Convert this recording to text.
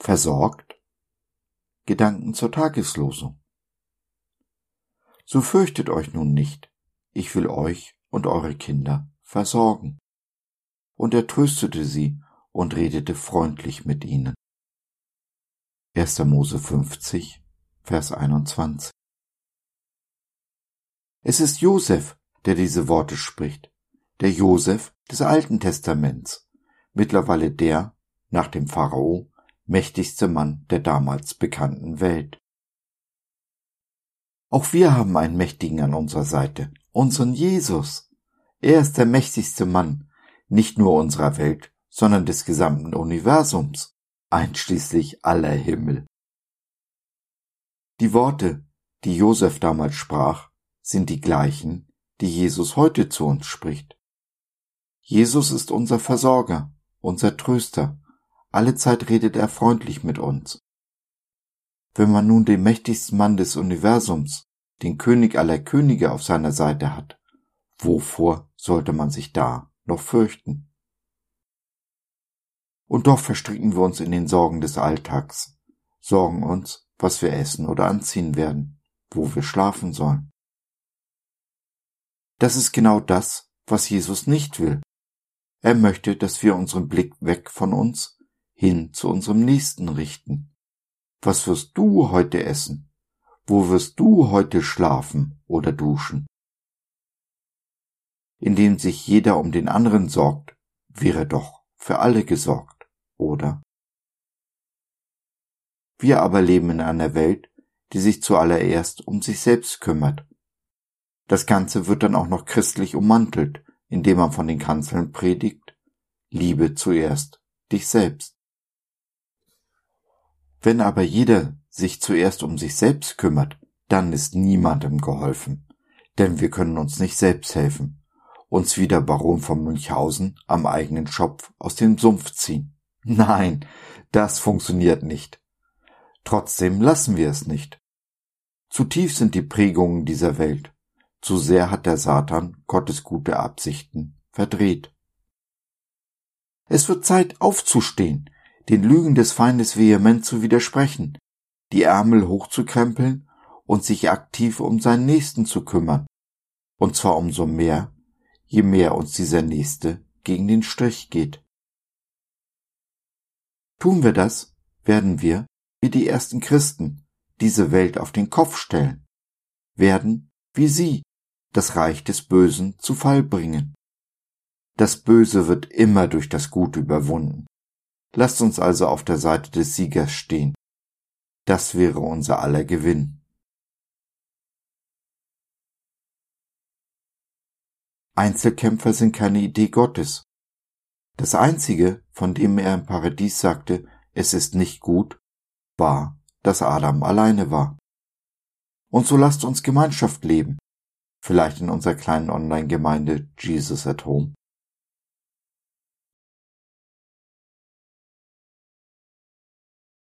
versorgt? Gedanken zur Tageslosung. So fürchtet euch nun nicht, ich will euch und eure Kinder versorgen. Und er tröstete sie und redete freundlich mit ihnen. 1. Mose 50, Vers 21. Es ist Josef, der diese Worte spricht, der Josef des Alten Testaments, mittlerweile der, nach dem Pharao, mächtigste Mann der damals bekannten Welt. Auch wir haben einen Mächtigen an unserer Seite, unseren Jesus. Er ist der mächtigste Mann, nicht nur unserer Welt, sondern des gesamten Universums, einschließlich aller Himmel. Die Worte, die Josef damals sprach, sind die gleichen, die Jesus heute zu uns spricht. Jesus ist unser Versorger, unser Tröster. Alle Zeit redet er freundlich mit uns. Wenn man nun den mächtigsten Mann des Universums, den König aller Könige auf seiner Seite hat, wovor sollte man sich da noch fürchten? Und doch verstricken wir uns in den Sorgen des Alltags, sorgen uns, was wir essen oder anziehen werden, wo wir schlafen sollen. Das ist genau das, was Jesus nicht will. Er möchte, dass wir unseren Blick weg von uns hin zu unserem Nächsten richten. Was wirst du heute essen? Wo wirst du heute schlafen oder duschen? Indem sich jeder um den anderen sorgt, wäre doch für alle gesorgt, oder? Wir aber leben in einer Welt, die sich zuallererst um sich selbst kümmert das Ganze wird dann auch noch christlich ummantelt, indem man von den Kanzeln predigt, liebe zuerst dich selbst. Wenn aber jeder sich zuerst um sich selbst kümmert, dann ist niemandem geholfen, denn wir können uns nicht selbst helfen, uns wie der Baron von Münchhausen am eigenen Schopf aus dem Sumpf ziehen. Nein, das funktioniert nicht. Trotzdem lassen wir es nicht. Zu tief sind die Prägungen dieser Welt, zu sehr hat der Satan Gottes gute Absichten verdreht. Es wird Zeit aufzustehen, den Lügen des Feindes vehement zu widersprechen, die Ärmel hochzukrempeln und sich aktiv um seinen Nächsten zu kümmern. Und zwar umso mehr, je mehr uns dieser Nächste gegen den Strich geht. Tun wir das, werden wir, wie die ersten Christen, diese Welt auf den Kopf stellen, werden, wie sie, das Reich des Bösen zu Fall bringen. Das Böse wird immer durch das Gute überwunden. Lasst uns also auf der Seite des Siegers stehen. Das wäre unser aller Gewinn. Einzelkämpfer sind keine Idee Gottes. Das Einzige, von dem er im Paradies sagte, es ist nicht gut, war, dass Adam alleine war. Und so lasst uns Gemeinschaft leben, Vielleicht in unserer kleinen Online-Gemeinde Jesus at Home?